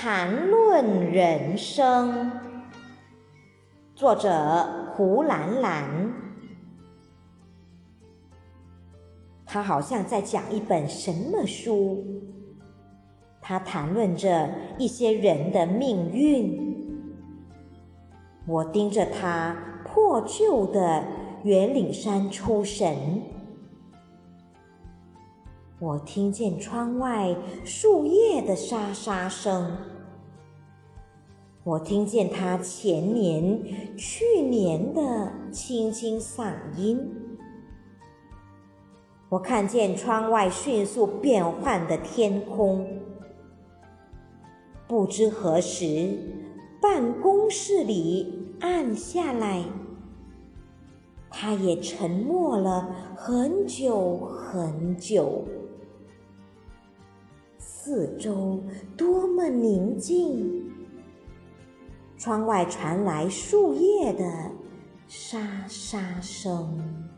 谈论人生，作者胡兰兰。他好像在讲一本什么书？他谈论着一些人的命运。我盯着他破旧的圆领衫出神。我听见窗外树叶的沙沙声，我听见他前年、去年的轻轻嗓音，我看见窗外迅速变换的天空。不知何时，办公室里暗下来，他也沉默了很久很久。四周多么宁静！窗外传来树叶的沙沙声。